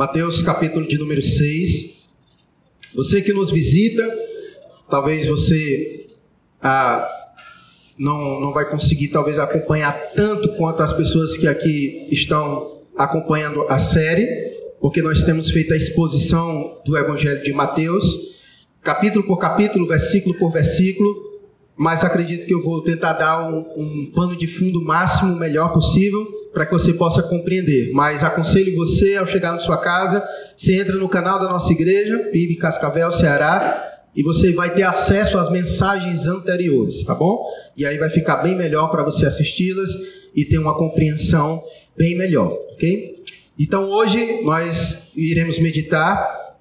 Mateus capítulo de número 6. Você que nos visita, talvez você ah, não, não vai conseguir talvez acompanhar tanto quanto as pessoas que aqui estão acompanhando a série, porque nós temos feito a exposição do Evangelho de Mateus, capítulo por capítulo, versículo por versículo, mas acredito que eu vou tentar dar um, um pano de fundo máximo, melhor possível, para que você possa compreender. Mas aconselho você, ao chegar na sua casa, você entra no canal da nossa igreja, PIB Cascavel, Ceará, e você vai ter acesso às mensagens anteriores, tá bom? E aí vai ficar bem melhor para você assisti-las e ter uma compreensão bem melhor, ok? Então hoje nós iremos meditar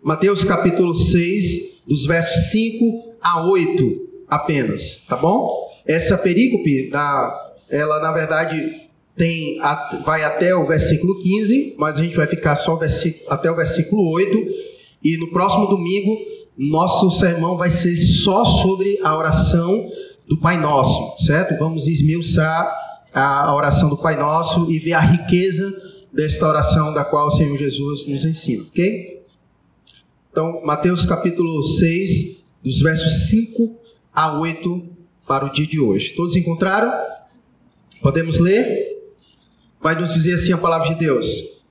Mateus capítulo 6, dos versos 5 a 8 apenas, tá bom? Essa perícope, da, ela na verdade tem, vai até o versículo 15, mas a gente vai ficar só até o versículo 8. E no próximo domingo, nosso sermão vai ser só sobre a oração do Pai Nosso, certo? Vamos esmiuçar a oração do Pai Nosso e ver a riqueza desta oração da qual o Senhor Jesus nos ensina, ok? Então, Mateus capítulo 6, dos versos 5 a 8 para o dia de hoje. Todos encontraram? Podemos ler? Vai nos dizer assim a palavra de Deus.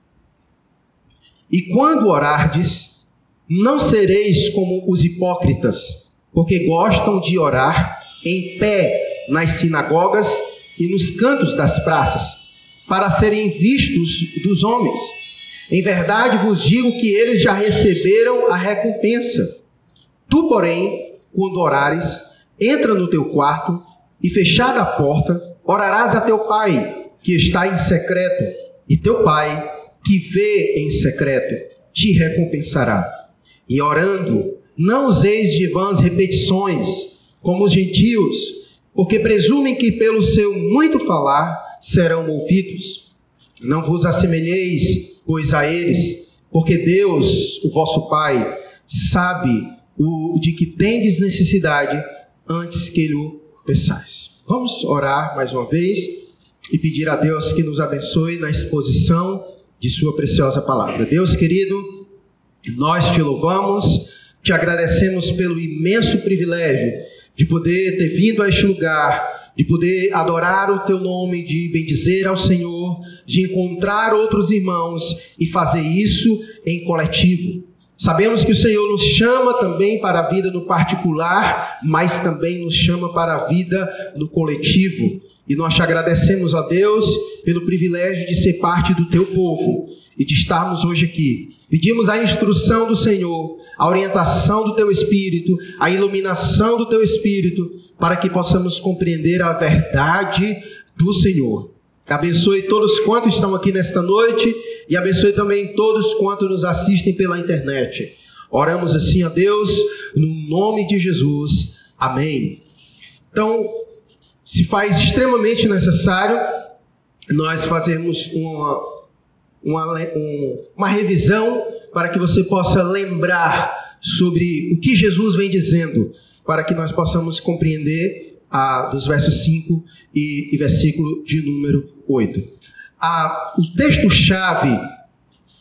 E quando orardes, não sereis como os hipócritas, porque gostam de orar em pé nas sinagogas e nos cantos das praças, para serem vistos dos homens. Em verdade vos digo que eles já receberam a recompensa. Tu, porém, quando orares, entra no teu quarto e, fechada a porta, orarás a teu pai, que está em secreto, e teu pai, que vê em secreto, te recompensará. E orando, não useis de vãs repetições, como os gentios, porque presumem que pelo seu muito falar serão ouvidos. Não vos assemelheis, pois, a eles, porque Deus, o vosso Pai, sabe o de que tendes necessidade antes que lhe peçais. Vamos orar mais uma vez e pedir a Deus que nos abençoe na exposição de Sua preciosa palavra. Deus querido, nós te louvamos, te agradecemos pelo imenso privilégio de poder ter vindo a este lugar, de poder adorar o teu nome, de bendizer ao Senhor, de encontrar outros irmãos e fazer isso em coletivo. Sabemos que o Senhor nos chama também para a vida no particular, mas também nos chama para a vida no coletivo. E nós te agradecemos a Deus pelo privilégio de ser parte do teu povo e de estarmos hoje aqui. Pedimos a instrução do Senhor, a orientação do teu espírito, a iluminação do teu espírito, para que possamos compreender a verdade do Senhor. Abençoe todos quantos estão aqui nesta noite e abençoe também todos quantos nos assistem pela internet. Oramos assim a Deus, no nome de Jesus. Amém. Então, se faz extremamente necessário nós fazermos uma, uma, uma revisão para que você possa lembrar sobre o que Jesus vem dizendo, para que nós possamos compreender a, dos versos 5 e, e versículo de número 8 a, o texto-chave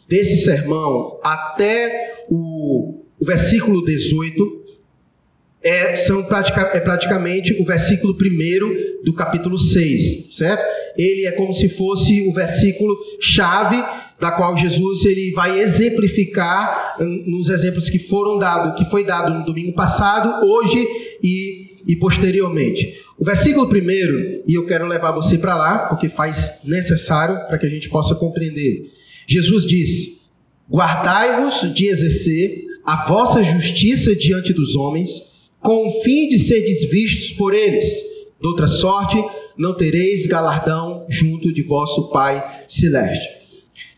desse sermão até o, o versículo 18 é, são pratica, é praticamente o versículo 1 do capítulo 6, certo? Ele é como se fosse o versículo chave da qual Jesus ele vai exemplificar nos exemplos que foram dados, que foi dado no domingo passado, hoje e, e posteriormente. O versículo primeiro, e eu quero levar você para lá, porque faz necessário para que a gente possa compreender. Jesus disse: Guardai-vos de exercer a vossa justiça diante dos homens, com o fim de seres vistos por eles. De outra sorte, não tereis galardão junto de vosso Pai celeste.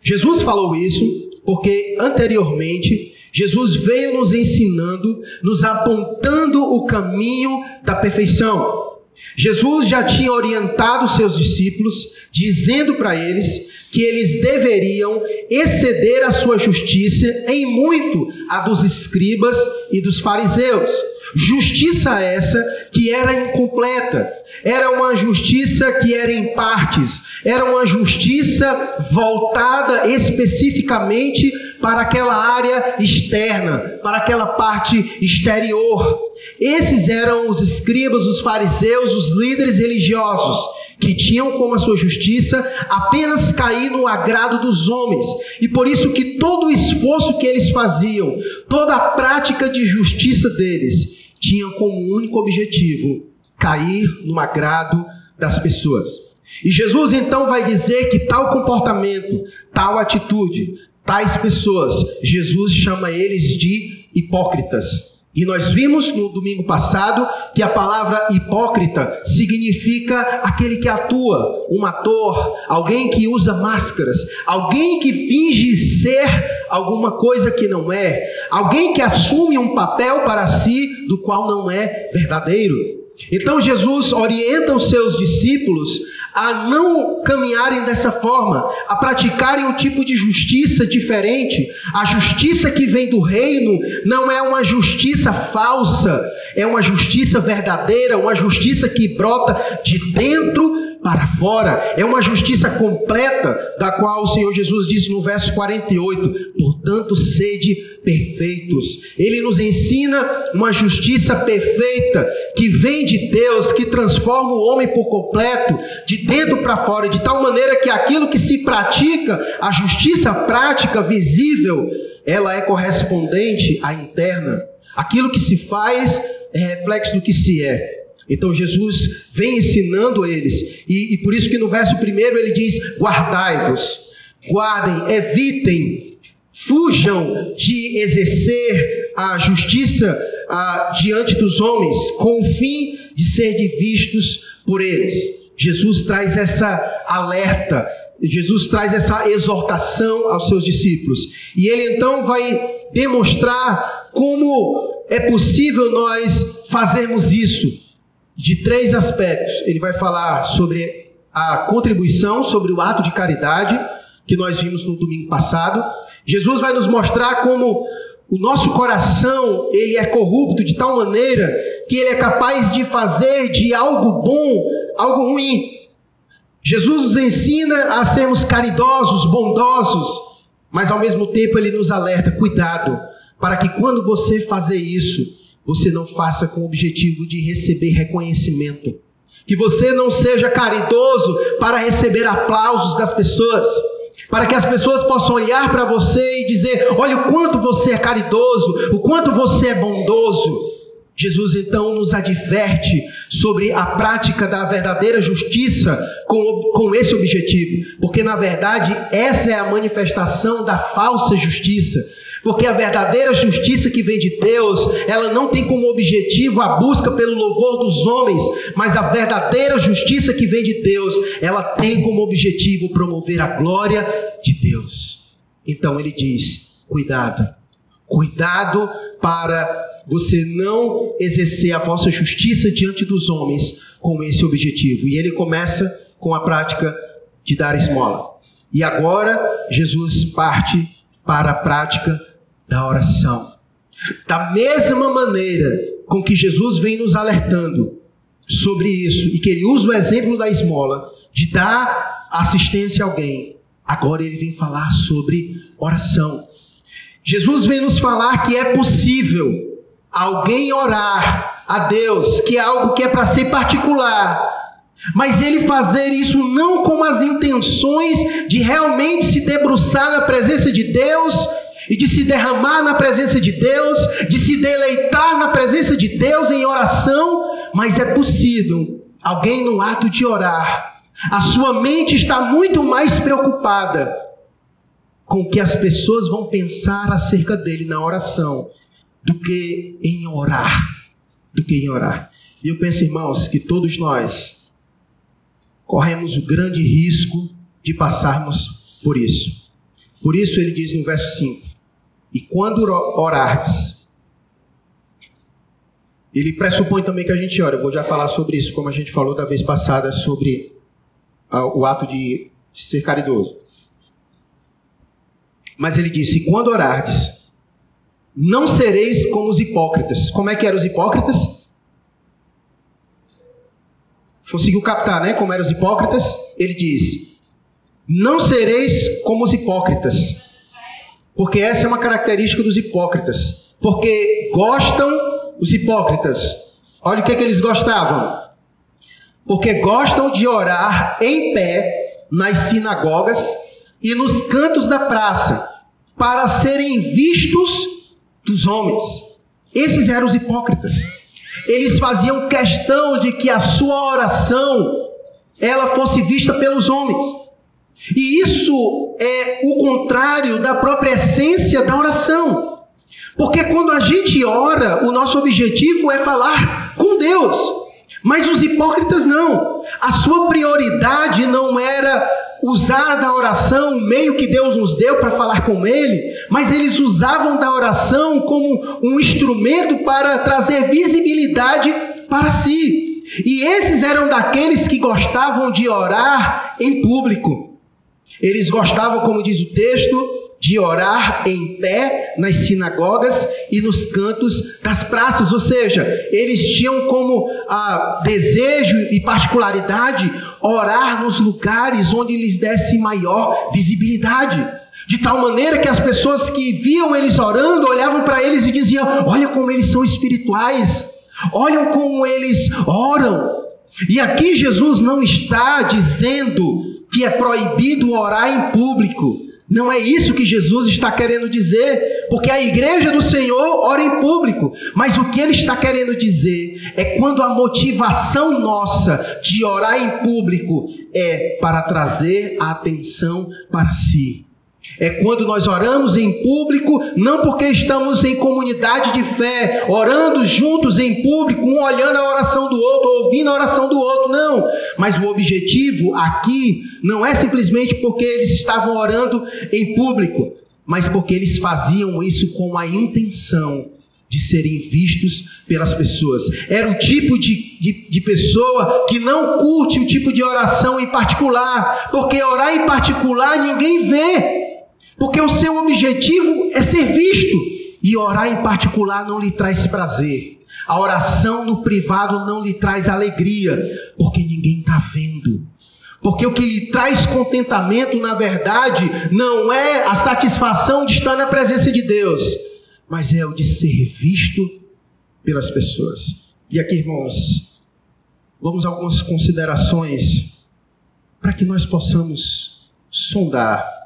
Jesus falou isso porque anteriormente Jesus veio nos ensinando, nos apontando o caminho da perfeição. Jesus já tinha orientado seus discípulos, dizendo para eles que eles deveriam exceder a sua justiça em muito a dos escribas e dos fariseus. Justiça essa que era incompleta, era uma justiça que era em partes, era uma justiça voltada especificamente para aquela área externa, para aquela parte exterior. Esses eram os escribas, os fariseus, os líderes religiosos que tinham como a sua justiça apenas cair no agrado dos homens. E por isso que todo o esforço que eles faziam, toda a prática de justiça deles, tinham como único objetivo cair no agrado das pessoas. E Jesus então vai dizer que tal comportamento, tal atitude, tais pessoas, Jesus chama eles de hipócritas. E nós vimos no domingo passado que a palavra hipócrita significa aquele que atua, um ator, alguém que usa máscaras, alguém que finge ser alguma coisa que não é, alguém que assume um papel para si do qual não é verdadeiro. Então Jesus orienta os seus discípulos a não caminharem dessa forma, a praticarem um tipo de justiça diferente. A justiça que vem do reino não é uma justiça falsa, é uma justiça verdadeira, uma justiça que brota de dentro para fora. É uma justiça completa, da qual o Senhor Jesus disse no verso 48: portanto, sede perfeitos. Ele nos ensina uma justiça perfeita que vem de Deus, que transforma o homem por completo, de dentro para fora, de tal maneira que aquilo que se pratica, a justiça prática, visível, ela é correspondente à interna. Aquilo que se faz é reflexo do que se é. Então Jesus vem ensinando eles, e, e por isso que no verso primeiro ele diz: guardai-vos, guardem, evitem, fujam de exercer a justiça a, diante dos homens, com o fim de ser vistos por eles. Jesus traz essa alerta, Jesus traz essa exortação aos seus discípulos, e ele então vai demonstrar como é possível nós fazermos isso de três aspectos. Ele vai falar sobre a contribuição, sobre o ato de caridade, que nós vimos no domingo passado. Jesus vai nos mostrar como o nosso coração, ele é corrupto de tal maneira que ele é capaz de fazer de algo bom algo ruim. Jesus nos ensina a sermos caridosos, bondosos, mas ao mesmo tempo ele nos alerta: cuidado, para que quando você fazer isso, você não faça com o objetivo de receber reconhecimento. Que você não seja caridoso para receber aplausos das pessoas, para que as pessoas possam olhar para você e dizer: olha o quanto você é caridoso, o quanto você é bondoso. Jesus então nos adverte sobre a prática da verdadeira justiça com, com esse objetivo, porque na verdade essa é a manifestação da falsa justiça porque a verdadeira justiça que vem de Deus, ela não tem como objetivo a busca pelo louvor dos homens, mas a verdadeira justiça que vem de Deus, ela tem como objetivo promover a glória de Deus. Então ele diz: cuidado, cuidado para você não exercer a vossa justiça diante dos homens com esse objetivo. E ele começa com a prática de dar esmola. E agora Jesus parte para a prática da oração. Da mesma maneira com que Jesus vem nos alertando sobre isso e que ele usa o exemplo da esmola, de dar assistência a alguém, agora ele vem falar sobre oração. Jesus vem nos falar que é possível alguém orar a Deus, que é algo que é para ser particular, mas ele fazer isso não com as intenções de realmente se debruçar na presença de Deus e de se derramar na presença de Deus, de se deleitar na presença de Deus em oração, mas é possível alguém no ato de orar, a sua mente está muito mais preocupada com o que as pessoas vão pensar acerca dele na oração do que em orar, do que em orar. E eu penso, irmãos, que todos nós corremos o grande risco de passarmos por isso. Por isso ele diz no verso 5: e quando orardes, ele pressupõe também que a gente ora. Eu vou já falar sobre isso, como a gente falou da vez passada sobre o ato de ser caridoso. Mas ele disse: quando orardes, não sereis como os hipócritas. Como é que eram os hipócritas? Conseguiu captar, né? Como eram os hipócritas? Ele diz: Não sereis como os hipócritas. Porque essa é uma característica dos hipócritas. Porque gostam os hipócritas. Olha o que, é que eles gostavam. Porque gostam de orar em pé nas sinagogas e nos cantos da praça, para serem vistos dos homens. Esses eram os hipócritas. Eles faziam questão de que a sua oração ela fosse vista pelos homens. E isso é o contrário da própria essência da oração. Porque quando a gente ora, o nosso objetivo é falar com Deus. Mas os hipócritas não. A sua prioridade não era usar da oração o meio que Deus nos deu para falar com Ele, mas eles usavam da oração como um instrumento para trazer visibilidade para si. E esses eram daqueles que gostavam de orar em público. Eles gostavam, como diz o texto, de orar em pé nas sinagogas e nos cantos das praças, ou seja, eles tinham como ah, desejo e particularidade orar nos lugares onde lhes desse maior visibilidade. De tal maneira que as pessoas que viam eles orando olhavam para eles e diziam: Olha como eles são espirituais, olham como eles oram. E aqui Jesus não está dizendo que é proibido orar em público. Não é isso que Jesus está querendo dizer, porque a igreja do Senhor ora em público, mas o que ele está querendo dizer é quando a motivação nossa de orar em público é para trazer a atenção para si. É quando nós oramos em público, não porque estamos em comunidade de fé, orando juntos em público, um olhando a oração do outro, ouvindo a oração do outro, não. Mas o objetivo aqui não é simplesmente porque eles estavam orando em público, mas porque eles faziam isso com a intenção de serem vistos pelas pessoas. Era o tipo de, de, de, pessoa que não curte o tipo de oração em particular, porque orar em particular ninguém vê. Porque o seu objetivo é ser visto. E orar em particular não lhe traz prazer. A oração no privado não lhe traz alegria, porque ninguém está vendo. Porque o que lhe traz contentamento, na verdade, não é a satisfação de estar na presença de Deus, mas é o de ser visto pelas pessoas. E aqui, irmãos, vamos a algumas considerações para que nós possamos sondar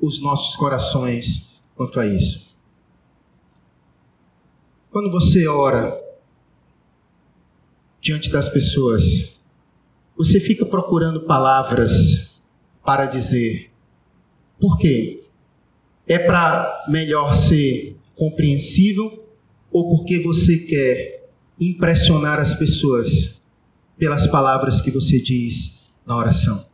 os nossos corações quanto a isso. Quando você ora diante das pessoas, você fica procurando palavras para dizer. Por quê? É para melhor ser compreensível ou porque você quer impressionar as pessoas pelas palavras que você diz na oração?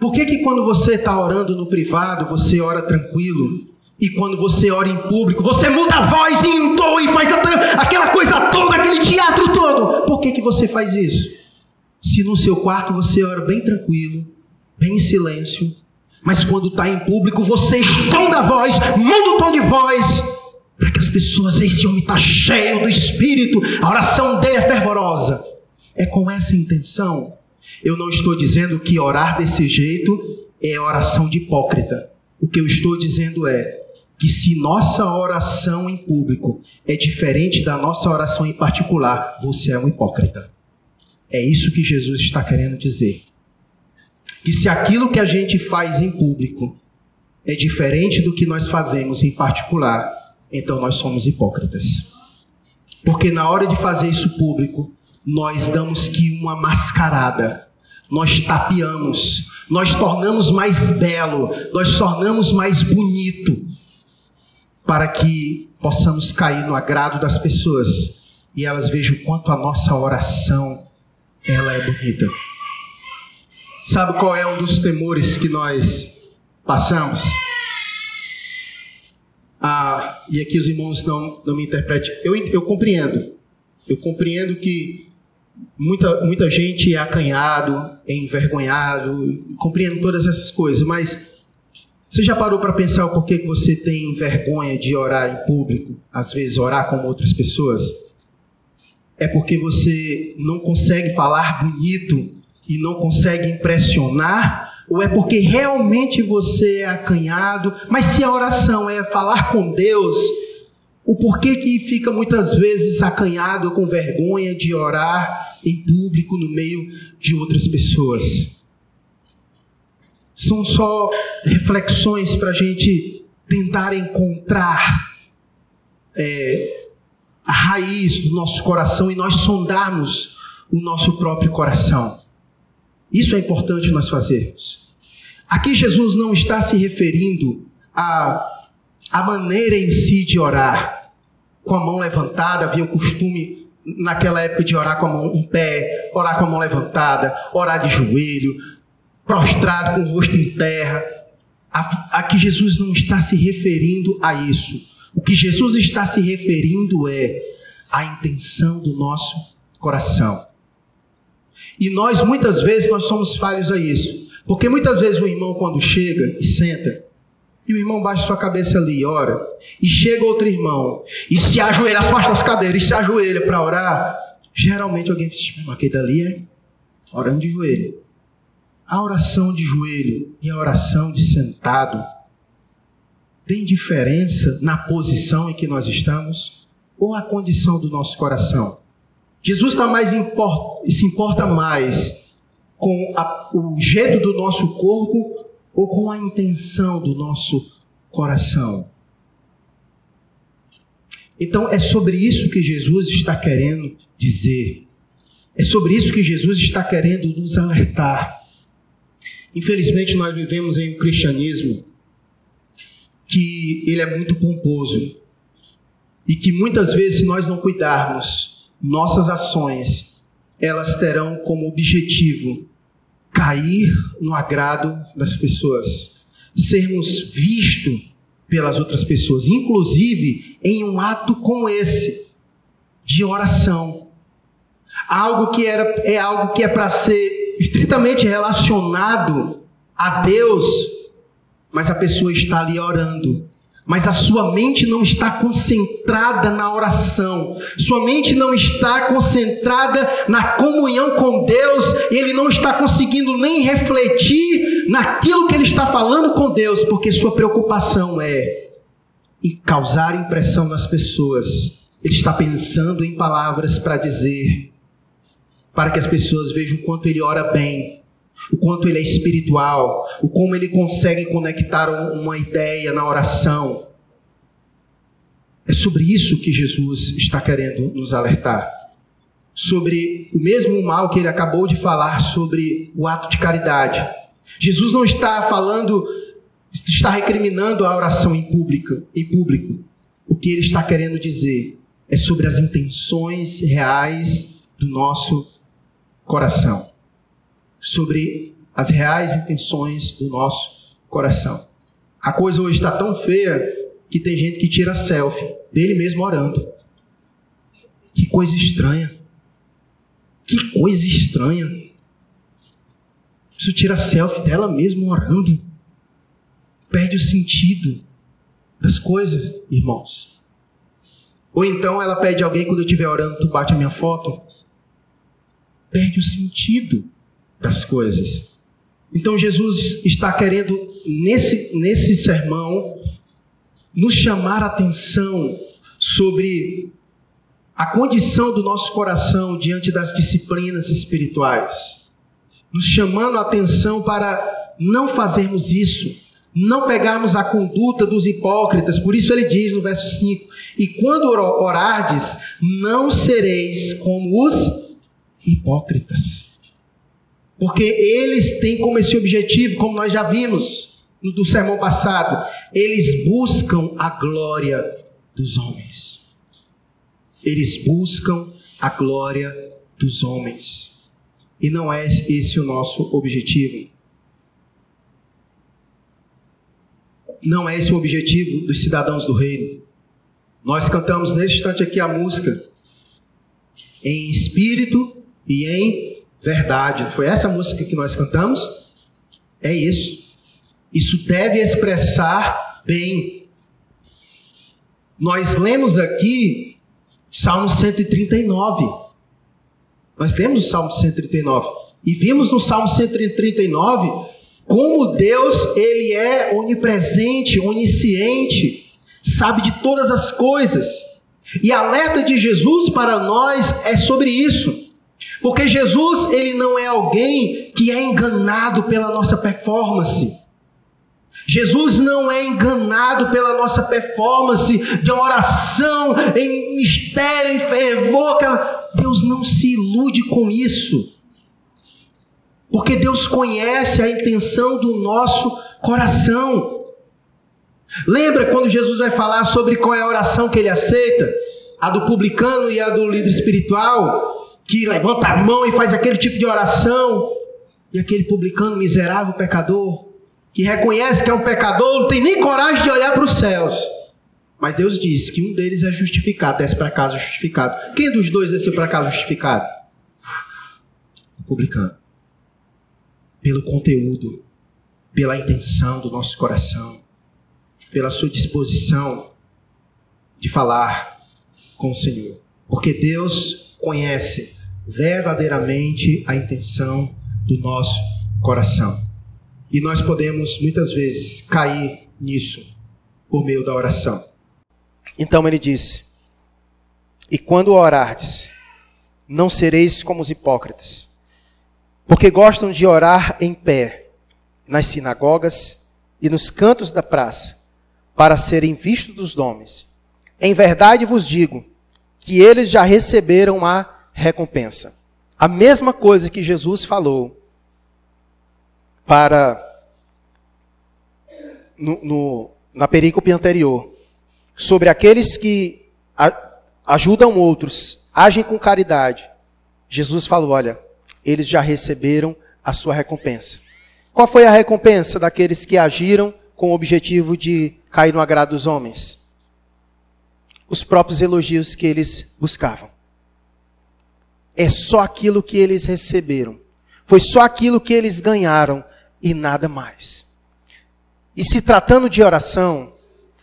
Por que, que quando você está orando no privado, você ora tranquilo? E quando você ora em público, você muda a voz e entoa e faz aquela coisa toda, aquele teatro todo. Por que, que você faz isso? Se no seu quarto você ora bem tranquilo, bem em silêncio, mas quando está em público você esconda a voz, muda o tom de voz, para que as pessoas, esse homem está cheio do Espírito, a oração dele é fervorosa. É com essa intenção eu não estou dizendo que orar desse jeito é oração de hipócrita. O que eu estou dizendo é que se nossa oração em público é diferente da nossa oração em particular, você é um hipócrita. É isso que Jesus está querendo dizer. Que se aquilo que a gente faz em público é diferente do que nós fazemos em particular, então nós somos hipócritas. Porque na hora de fazer isso público, nós damos que uma mascarada, nós tapeamos, nós tornamos mais belo, nós tornamos mais bonito, para que possamos cair no agrado das pessoas e elas vejam quanto a nossa oração ela é bonita. Sabe qual é um dos temores que nós passamos? Ah, e aqui os irmãos não, não me interpretem. Eu, eu compreendo. Eu compreendo que muita, muita gente é acanhado, é envergonhado, compreendo todas essas coisas, mas Você já parou para pensar o porquê que você tem vergonha de orar em público, às vezes orar como outras pessoas? É porque você não consegue falar bonito e não consegue impressionar? Ou é porque realmente você é acanhado? Mas se a oração é falar com Deus, o porquê que fica muitas vezes acanhado com vergonha de orar em público no meio de outras pessoas? São só reflexões para a gente tentar encontrar é, a raiz do nosso coração e nós sondarmos o nosso próprio coração. Isso é importante nós fazermos. Aqui Jesus não está se referindo à, à maneira em si de orar, com a mão levantada, havia o costume naquela época de orar com a mão em pé, orar com a mão levantada, orar de joelho, prostrado com o rosto em terra. Aqui Jesus não está se referindo a isso. O que Jesus está se referindo é a intenção do nosso coração. E nós muitas vezes nós somos falhos a isso. Porque muitas vezes o irmão quando chega e senta, e o irmão baixa sua cabeça ali e ora, e chega outro irmão e se ajoelha, afasta as cadeiras e se ajoelha para orar, geralmente alguém diz, mas aquele dali é orando de joelho. A oração de joelho e a oração de sentado tem diferença na posição em que nós estamos ou a condição do nosso coração? Jesus está mais import, se importa mais com a, o jeito do nosso corpo ou com a intenção do nosso coração? Então é sobre isso que Jesus está querendo dizer. É sobre isso que Jesus está querendo nos alertar. Infelizmente, nós vivemos em um cristianismo que ele é muito pomposo e que muitas vezes, se nós não cuidarmos, nossas ações elas terão como objetivo cair no agrado das pessoas, sermos vistos pelas outras pessoas, inclusive em um ato como esse de oração. Algo que era, é algo que é para ser estritamente relacionado a Deus, mas a pessoa está ali orando. Mas a sua mente não está concentrada na oração, sua mente não está concentrada na comunhão com Deus, e ele não está conseguindo nem refletir naquilo que ele está falando com Deus, porque sua preocupação é em causar impressão nas pessoas. Ele está pensando em palavras para dizer, para que as pessoas vejam quanto ele ora bem, o quanto ele é espiritual, o como ele consegue conectar uma ideia na oração. É sobre isso que Jesus está querendo nos alertar. Sobre o mesmo mal que ele acabou de falar sobre o ato de caridade. Jesus não está falando, está recriminando a oração em público, em público. O que ele está querendo dizer é sobre as intenções reais do nosso coração, sobre as reais intenções do nosso coração. A coisa hoje está tão feia que tem gente que tira selfie dele mesmo orando. Que coisa estranha. Que coisa estranha. Isso tira selfie dela mesmo orando. Perde o sentido das coisas, irmãos. Ou então ela pede alguém quando eu estiver orando, tu bate a minha foto perde o sentido das coisas. Então Jesus está querendo, nesse, nesse sermão, nos chamar a atenção sobre a condição do nosso coração diante das disciplinas espirituais. Nos chamando a atenção para não fazermos isso, não pegarmos a conduta dos hipócritas. Por isso ele diz no verso 5: E quando orardes, não sereis como os hipócritas. Porque eles têm como esse objetivo, como nós já vimos no do sermão passado, eles buscam a glória dos homens. Eles buscam a glória dos homens. E não é esse o nosso objetivo. Não é esse o objetivo dos cidadãos do reino. Nós cantamos neste instante aqui a música em espírito e em verdade. Foi essa música que nós cantamos? É isso. Isso deve expressar bem. Nós lemos aqui Salmo 139. Nós lemos o Salmo 139 e vimos no Salmo 139 como Deus ele é onipresente, onisciente, sabe de todas as coisas. E a alerta de Jesus para nós é sobre isso. Porque Jesus, ele não é alguém que é enganado pela nossa performance. Jesus não é enganado pela nossa performance de uma oração em mistério, em fervor. Deus não se ilude com isso. Porque Deus conhece a intenção do nosso coração. Lembra quando Jesus vai falar sobre qual é a oração que ele aceita? A do publicano e a do líder espiritual, que levanta a mão e faz aquele tipo de oração. E aquele publicano miserável pecador, que reconhece que é um pecador, não tem nem coragem de olhar para os céus. Mas Deus diz que um deles é justificado, desce para casa justificado. Quem dos dois desceu para casa justificado? O publicano pelo conteúdo, pela intenção do nosso coração, pela sua disposição de falar com o Senhor. Porque Deus conhece verdadeiramente a intenção do nosso coração. E nós podemos muitas vezes cair nisso por meio da oração. Então ele disse: E quando orardes, não sereis como os hipócritas porque gostam de orar em pé nas sinagogas e nos cantos da praça, para serem vistos dos homens. Em verdade vos digo que eles já receberam a recompensa. A mesma coisa que Jesus falou para no, no, na perícope anterior, sobre aqueles que a, ajudam outros, agem com caridade. Jesus falou: olha, eles já receberam a sua recompensa. Qual foi a recompensa daqueles que agiram com o objetivo de cair no agrado dos homens? Os próprios elogios que eles buscavam. É só aquilo que eles receberam. Foi só aquilo que eles ganharam e nada mais. E se tratando de oração,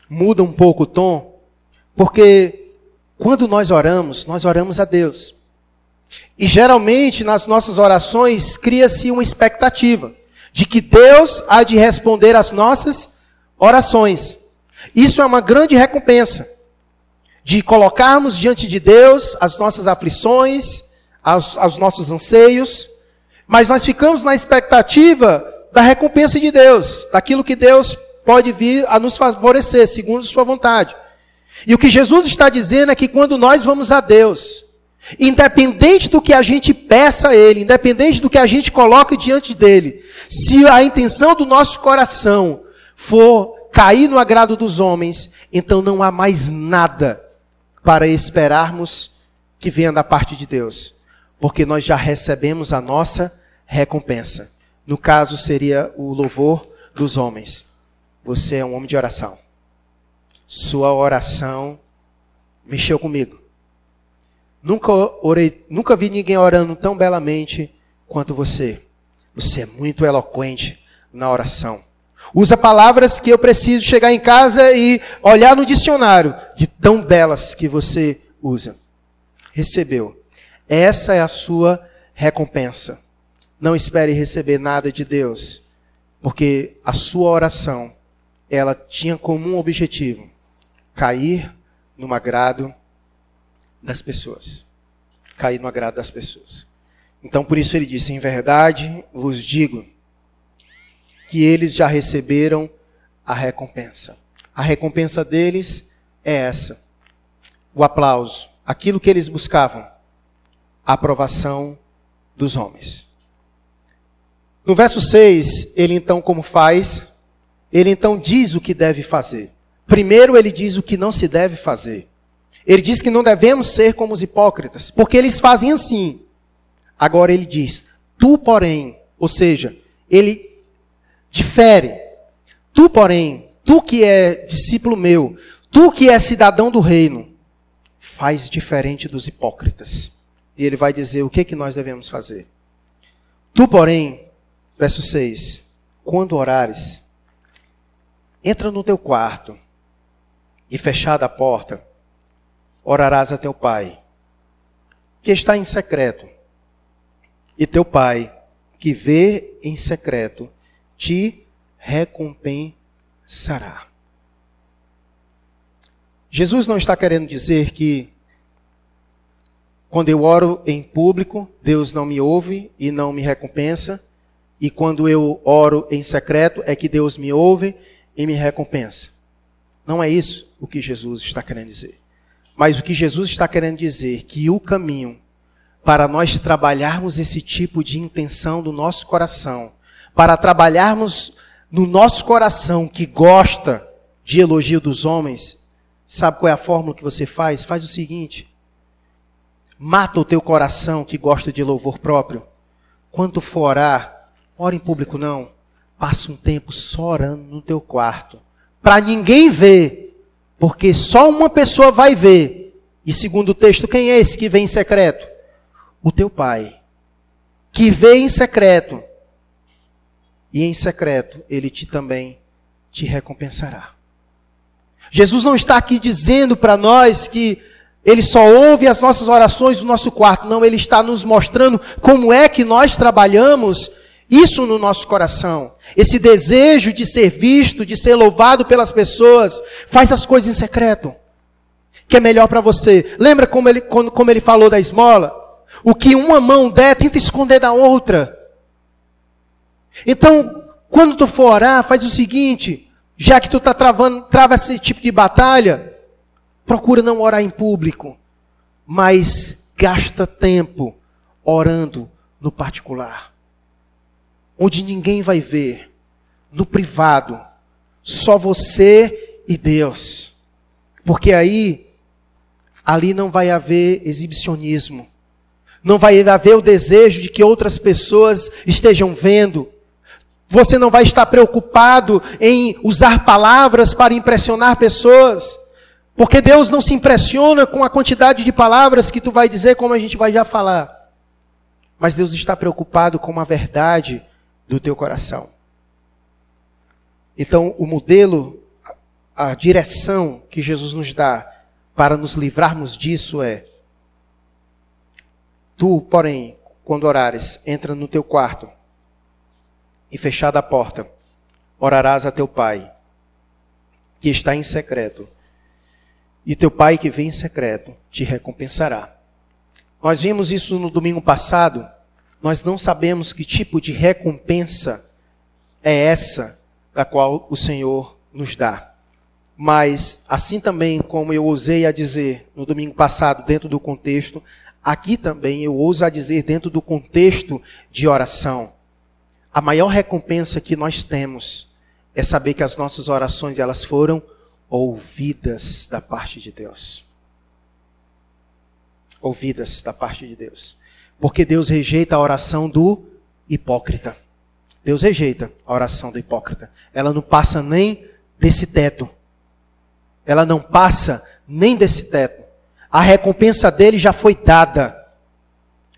muda um pouco o tom, porque quando nós oramos, nós oramos a Deus. E geralmente nas nossas orações cria-se uma expectativa de que Deus há de responder às nossas orações. Isso é uma grande recompensa de colocarmos diante de Deus as nossas aflições, as, os nossos anseios, mas nós ficamos na expectativa da recompensa de Deus, daquilo que Deus pode vir a nos favorecer, segundo Sua vontade. E o que Jesus está dizendo é que quando nós vamos a Deus, Independente do que a gente peça a Ele, independente do que a gente coloque diante dele, se a intenção do nosso coração for cair no agrado dos homens, então não há mais nada para esperarmos que venha da parte de Deus, porque nós já recebemos a nossa recompensa. No caso, seria o louvor dos homens. Você é um homem de oração. Sua oração mexeu comigo. Nunca orei, nunca vi ninguém orando tão belamente quanto você. Você é muito eloquente na oração. Usa palavras que eu preciso chegar em casa e olhar no dicionário de tão belas que você usa. Recebeu. Essa é a sua recompensa. Não espere receber nada de Deus, porque a sua oração, ela tinha como um objetivo cair no agrado das pessoas. Cair no agrado das pessoas. Então, por isso ele disse: Em verdade vos digo que eles já receberam a recompensa. A recompensa deles é essa: o aplauso, aquilo que eles buscavam, a aprovação dos homens. No verso 6, ele então, como faz? Ele então diz o que deve fazer. Primeiro, ele diz o que não se deve fazer. Ele diz que não devemos ser como os hipócritas, porque eles fazem assim. Agora ele diz: Tu, porém, ou seja, ele difere. Tu, porém, tu que é discípulo meu, tu que é cidadão do reino, faz diferente dos hipócritas. E ele vai dizer o que, que nós devemos fazer. Tu, porém, verso 6, quando orares, entra no teu quarto e fechada a porta, orarás a teu pai, que está em secreto, e teu pai, que vê em secreto, te recompensará. Jesus não está querendo dizer que quando eu oro em público, Deus não me ouve e não me recompensa, e quando eu oro em secreto, é que Deus me ouve e me recompensa. Não é isso o que Jesus está querendo dizer. Mas o que Jesus está querendo dizer que o caminho para nós trabalharmos esse tipo de intenção do nosso coração, para trabalharmos no nosso coração que gosta de elogio dos homens, sabe qual é a fórmula que você faz? Faz o seguinte: mata o teu coração que gosta de louvor próprio. Quando for orar, ora em público não. Passa um tempo só orando no teu quarto, para ninguém ver, porque só uma pessoa vai ver. E segundo o texto, quem é esse que vem em secreto? O teu pai, que vê em secreto, e em secreto ele te também te recompensará. Jesus não está aqui dizendo para nós que ele só ouve as nossas orações no nosso quarto. Não, ele está nos mostrando como é que nós trabalhamos isso no nosso coração. Esse desejo de ser visto, de ser louvado pelas pessoas, faz as coisas em secreto. Que é melhor para você. Lembra como ele, como ele falou da esmola? O que uma mão der, tenta esconder da outra. Então, quando tu for orar, faz o seguinte: já que tu está travando, trava esse tipo de batalha, procura não orar em público, mas gasta tempo orando no particular onde ninguém vai ver, no privado, só você e Deus. Porque aí, ali não vai haver exibicionismo, não vai haver o desejo de que outras pessoas estejam vendo. Você não vai estar preocupado em usar palavras para impressionar pessoas. Porque Deus não se impressiona com a quantidade de palavras que tu vai dizer, como a gente vai já falar. Mas Deus está preocupado com a verdade do teu coração. Então, o modelo, a direção que Jesus nos dá para nos livrarmos disso é: tu, porém, quando orares, entra no teu quarto e fechada a porta, orarás a teu pai, que está em secreto, e teu pai que vem em secreto te recompensará. Nós vimos isso no domingo passado nós não sabemos que tipo de recompensa é essa da qual o Senhor nos dá. Mas, assim também como eu ousei a dizer no domingo passado, dentro do contexto, aqui também eu ouso a dizer dentro do contexto de oração. A maior recompensa que nós temos é saber que as nossas orações elas foram ouvidas da parte de Deus. Ouvidas da parte de Deus. Porque Deus rejeita a oração do hipócrita. Deus rejeita a oração do hipócrita. Ela não passa nem desse teto. Ela não passa nem desse teto. A recompensa dele já foi dada.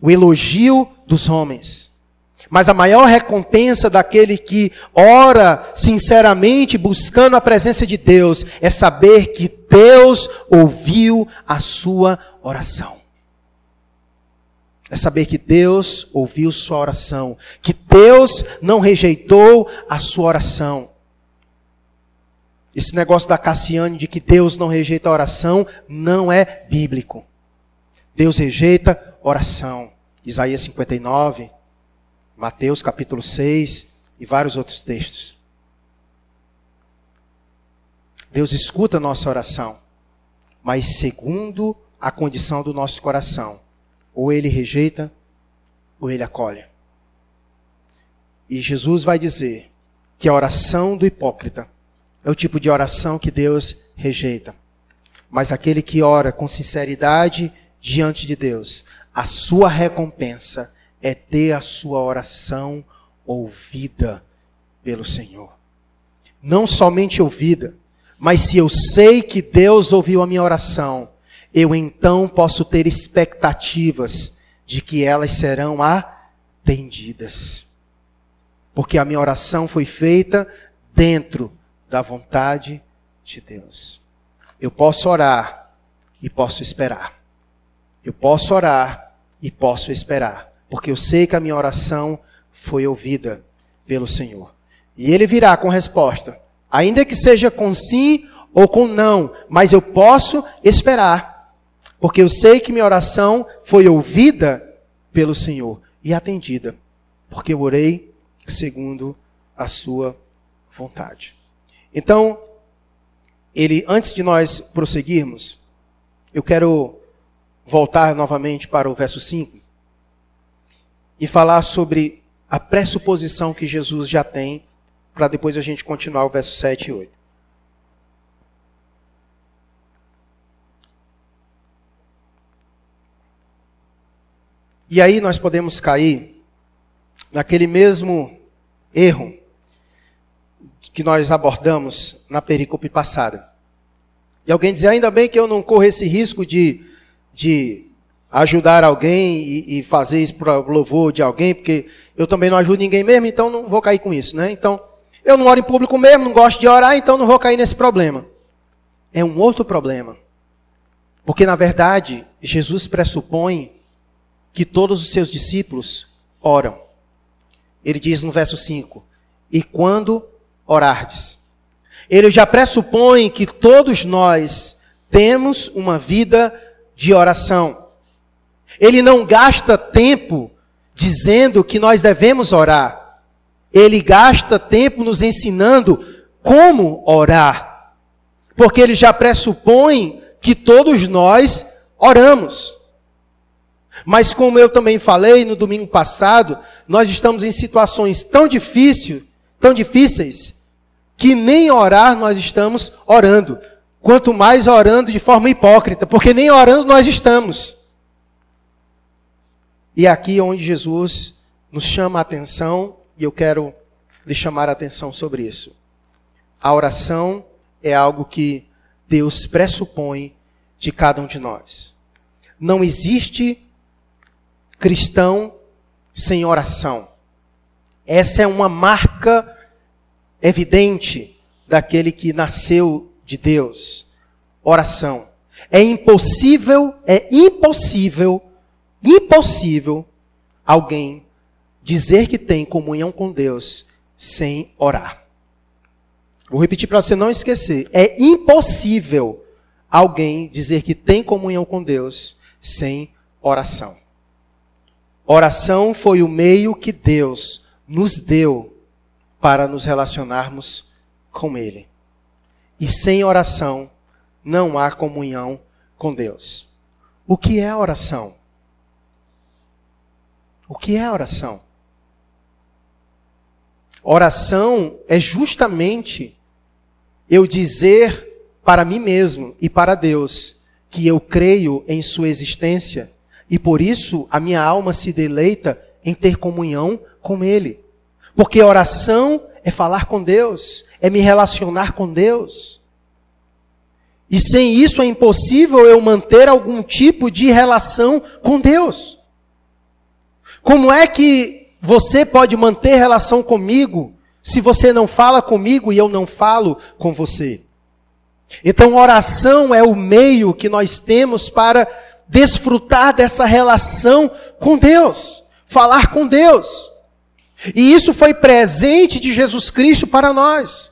O elogio dos homens. Mas a maior recompensa daquele que ora sinceramente buscando a presença de Deus é saber que Deus ouviu a sua oração é saber que Deus ouviu sua oração, que Deus não rejeitou a sua oração. Esse negócio da Cassiane de que Deus não rejeita a oração não é bíblico. Deus rejeita oração. Isaías 59, Mateus capítulo 6 e vários outros textos. Deus escuta a nossa oração, mas segundo a condição do nosso coração. Ou ele rejeita, ou ele acolhe. E Jesus vai dizer que a oração do hipócrita é o tipo de oração que Deus rejeita. Mas aquele que ora com sinceridade diante de Deus, a sua recompensa é ter a sua oração ouvida pelo Senhor. Não somente ouvida, mas se eu sei que Deus ouviu a minha oração, eu então posso ter expectativas de que elas serão atendidas. Porque a minha oração foi feita dentro da vontade de Deus. Eu posso orar e posso esperar. Eu posso orar e posso esperar, porque eu sei que a minha oração foi ouvida pelo Senhor. E ele virá com resposta, ainda que seja com sim ou com não, mas eu posso esperar, porque eu sei que minha oração foi ouvida pelo Senhor e atendida, porque eu orei segundo a sua vontade. Então, ele antes de nós prosseguirmos, eu quero voltar novamente para o verso 5 e falar sobre a pressuposição que Jesus já tem, para depois a gente continuar o verso 7 e 8. E aí nós podemos cair naquele mesmo erro que nós abordamos na perícope passada. E alguém dizer, ainda bem que eu não corro esse risco de, de ajudar alguém e, e fazer isso para louvor de alguém, porque eu também não ajudo ninguém mesmo, então não vou cair com isso, né? Então, eu não oro em público mesmo, não gosto de orar, então não vou cair nesse problema. É um outro problema. Porque, na verdade, Jesus pressupõe que todos os seus discípulos oram. Ele diz no verso 5: E quando orardes. Ele já pressupõe que todos nós temos uma vida de oração. Ele não gasta tempo dizendo que nós devemos orar. Ele gasta tempo nos ensinando como orar. Porque ele já pressupõe que todos nós oramos. Mas como eu também falei no domingo passado, nós estamos em situações tão difíceis, tão difíceis, que nem orar nós estamos orando. Quanto mais orando de forma hipócrita, porque nem orando nós estamos. E é aqui onde Jesus nos chama a atenção, e eu quero lhe chamar a atenção sobre isso. A oração é algo que Deus pressupõe de cada um de nós. Não existe cristão sem oração. Essa é uma marca evidente daquele que nasceu de Deus. Oração. É impossível, é impossível, impossível alguém dizer que tem comunhão com Deus sem orar. Vou repetir para você não esquecer. É impossível alguém dizer que tem comunhão com Deus sem oração. Oração foi o meio que Deus nos deu para nos relacionarmos com Ele. E sem oração não há comunhão com Deus. O que é oração? O que é oração? Oração é justamente eu dizer para mim mesmo e para Deus que eu creio em Sua existência e por isso a minha alma se deleita em ter comunhão com Ele. Porque oração é falar com Deus, é me relacionar com Deus. E sem isso é impossível eu manter algum tipo de relação com Deus. Como é que você pode manter relação comigo se você não fala comigo e eu não falo com você? Então, oração é o meio que nós temos para desfrutar dessa relação com Deus, falar com Deus. E isso foi presente de Jesus Cristo para nós.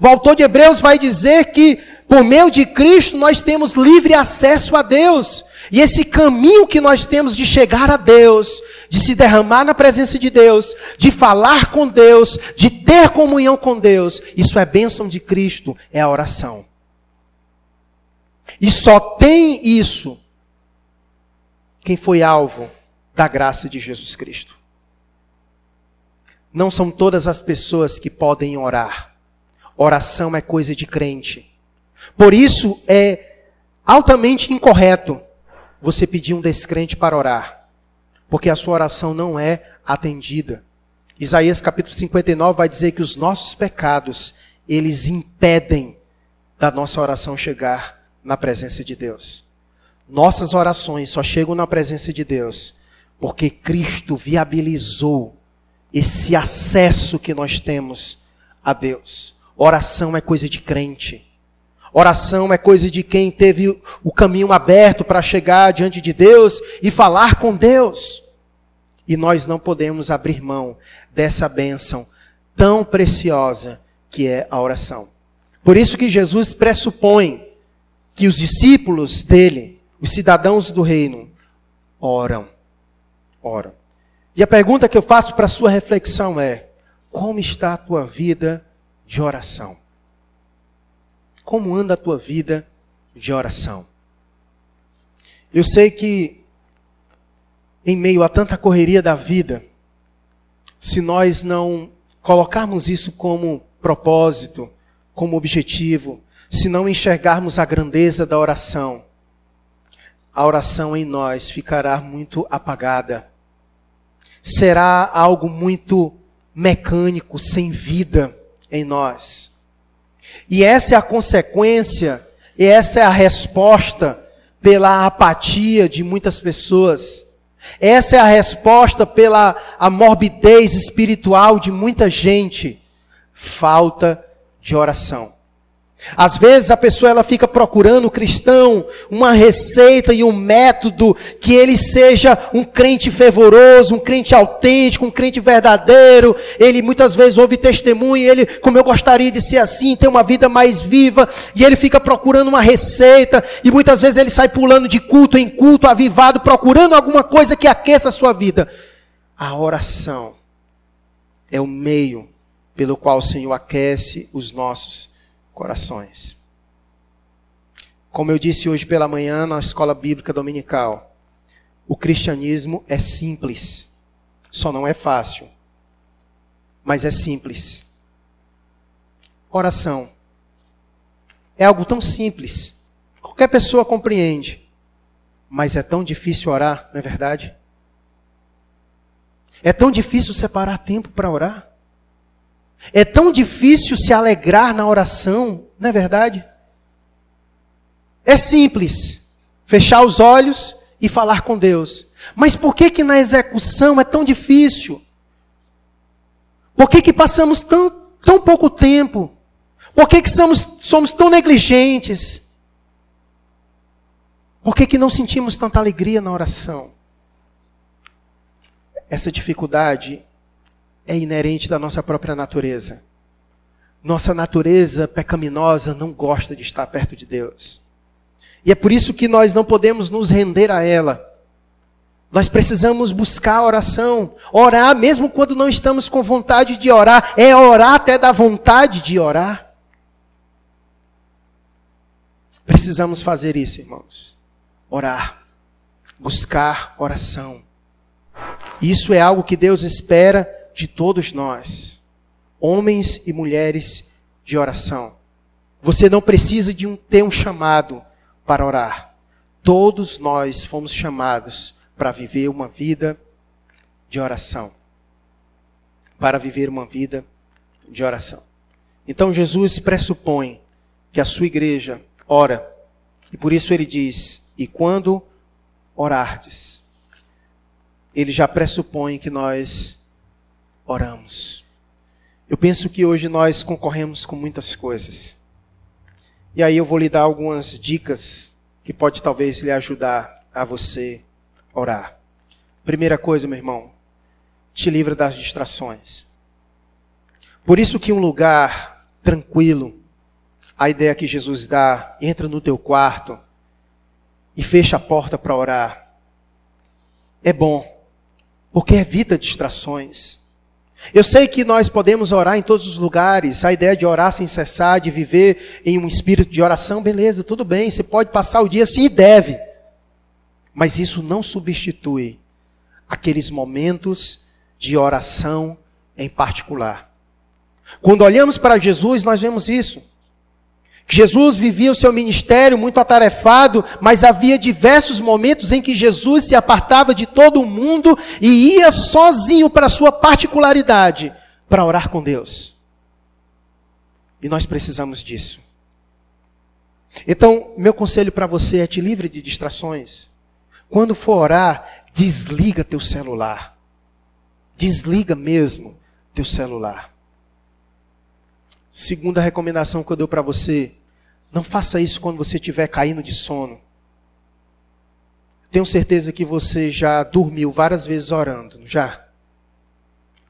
O autor de Hebreus vai dizer que, por meio de Cristo, nós temos livre acesso a Deus. E esse caminho que nós temos de chegar a Deus, de se derramar na presença de Deus, de falar com Deus, de ter comunhão com Deus, isso é bênção de Cristo, é a oração. E só tem isso quem foi alvo da graça de Jesus Cristo. Não são todas as pessoas que podem orar. Oração é coisa de crente. Por isso é altamente incorreto você pedir um descrente para orar, porque a sua oração não é atendida. Isaías capítulo 59 vai dizer que os nossos pecados, eles impedem da nossa oração chegar na presença de Deus. Nossas orações só chegam na presença de Deus porque Cristo viabilizou esse acesso que nós temos a Deus. Oração é coisa de crente. Oração é coisa de quem teve o caminho aberto para chegar diante de Deus e falar com Deus. E nós não podemos abrir mão dessa bênção tão preciosa que é a oração. Por isso que Jesus pressupõe que os discípulos dele, os cidadãos do reino, oram. Oram. E a pergunta que eu faço para sua reflexão é: como está a tua vida de oração? Como anda a tua vida de oração? Eu sei que, em meio a tanta correria da vida, se nós não colocarmos isso como propósito, como objetivo, se não enxergarmos a grandeza da oração, a oração em nós ficará muito apagada. Será algo muito mecânico, sem vida em nós. E essa é a consequência, e essa é a resposta pela apatia de muitas pessoas. Essa é a resposta pela a morbidez espiritual de muita gente. Falta de oração. Às vezes a pessoa ela fica procurando o cristão uma receita e um método que ele seja um crente fervoroso, um crente autêntico, um crente verdadeiro. Ele muitas vezes ouve testemunho, ele, como eu gostaria de ser assim, ter uma vida mais viva, e ele fica procurando uma receita, e muitas vezes ele sai pulando de culto em culto, avivado, procurando alguma coisa que aqueça a sua vida. A oração é o meio pelo qual o Senhor aquece os nossos corações. Como eu disse hoje pela manhã na escola bíblica dominical, o cristianismo é simples, só não é fácil, mas é simples. Oração é algo tão simples, qualquer pessoa compreende, mas é tão difícil orar, não é verdade? É tão difícil separar tempo para orar. É tão difícil se alegrar na oração, não é verdade? É simples. Fechar os olhos e falar com Deus. Mas por que que na execução é tão difícil? Por que que passamos tão, tão pouco tempo? Por que que somos, somos tão negligentes? Por que que não sentimos tanta alegria na oração? Essa dificuldade é inerente da nossa própria natureza. Nossa natureza pecaminosa não gosta de estar perto de Deus. E é por isso que nós não podemos nos render a ela. Nós precisamos buscar a oração, orar mesmo quando não estamos com vontade de orar, é orar até da vontade de orar. Precisamos fazer isso, irmãos. Orar, buscar oração. Isso é algo que Deus espera de todos nós, homens e mulheres de oração. Você não precisa de um, ter um chamado para orar. Todos nós fomos chamados para viver uma vida de oração. Para viver uma vida de oração. Então Jesus pressupõe que a sua igreja ora. E por isso ele diz: E quando orardes, ele já pressupõe que nós oramos. Eu penso que hoje nós concorremos com muitas coisas. E aí eu vou lhe dar algumas dicas que pode talvez lhe ajudar a você orar. Primeira coisa, meu irmão, te livra das distrações. Por isso que um lugar tranquilo, a ideia que Jesus dá, entra no teu quarto e fecha a porta para orar. É bom, porque evita distrações. Eu sei que nós podemos orar em todos os lugares, a ideia de orar sem cessar, de viver em um espírito de oração, beleza, tudo bem, você pode passar o dia assim e deve. Mas isso não substitui aqueles momentos de oração em particular. Quando olhamos para Jesus, nós vemos isso. Jesus vivia o seu ministério muito atarefado, mas havia diversos momentos em que Jesus se apartava de todo o mundo e ia sozinho para a sua particularidade para orar com Deus. E nós precisamos disso. Então, meu conselho para você é te livre de distrações. Quando for orar, desliga teu celular. Desliga mesmo teu celular. Segunda recomendação que eu dou para você: não faça isso quando você estiver caindo de sono. Tenho certeza que você já dormiu várias vezes orando, já?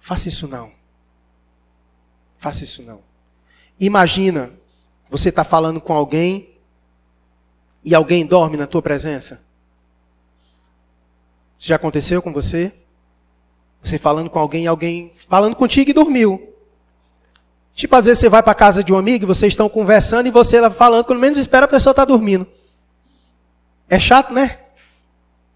Faça isso não. Faça isso não. Imagina, você está falando com alguém e alguém dorme na tua presença. Isso já aconteceu com você? Você falando com alguém, alguém falando contigo e dormiu. Tipo, às vezes você vai para casa de um amigo e vocês estão conversando e você lá falando, pelo menos espera a pessoa estar tá dormindo. É chato, né?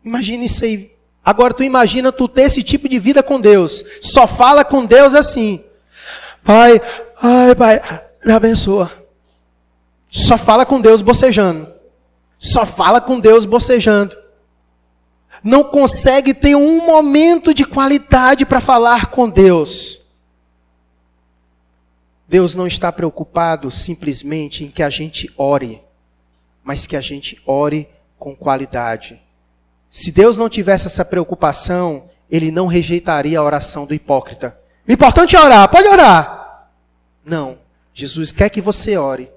Imagina isso aí. Agora tu imagina tu ter esse tipo de vida com Deus. Só fala com Deus assim. Pai, ai, pai, me abençoa. Só fala com Deus bocejando. Só fala com Deus bocejando. Não consegue ter um momento de qualidade para falar com Deus. Deus não está preocupado simplesmente em que a gente ore, mas que a gente ore com qualidade. Se Deus não tivesse essa preocupação, ele não rejeitaria a oração do hipócrita. O importante é orar, pode orar. Não, Jesus quer que você ore,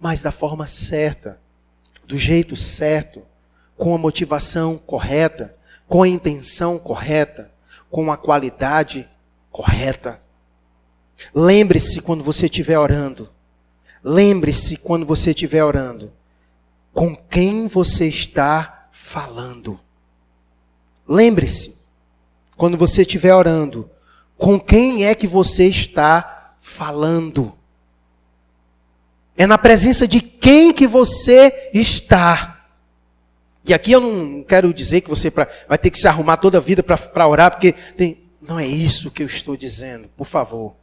mas da forma certa, do jeito certo, com a motivação correta, com a intenção correta, com a qualidade correta. Lembre-se quando você estiver orando. Lembre-se quando você estiver orando. Com quem você está falando. Lembre-se quando você estiver orando. Com quem é que você está falando? É na presença de quem que você está. E aqui eu não quero dizer que você vai ter que se arrumar toda a vida para orar, porque tem, não é isso que eu estou dizendo, por favor.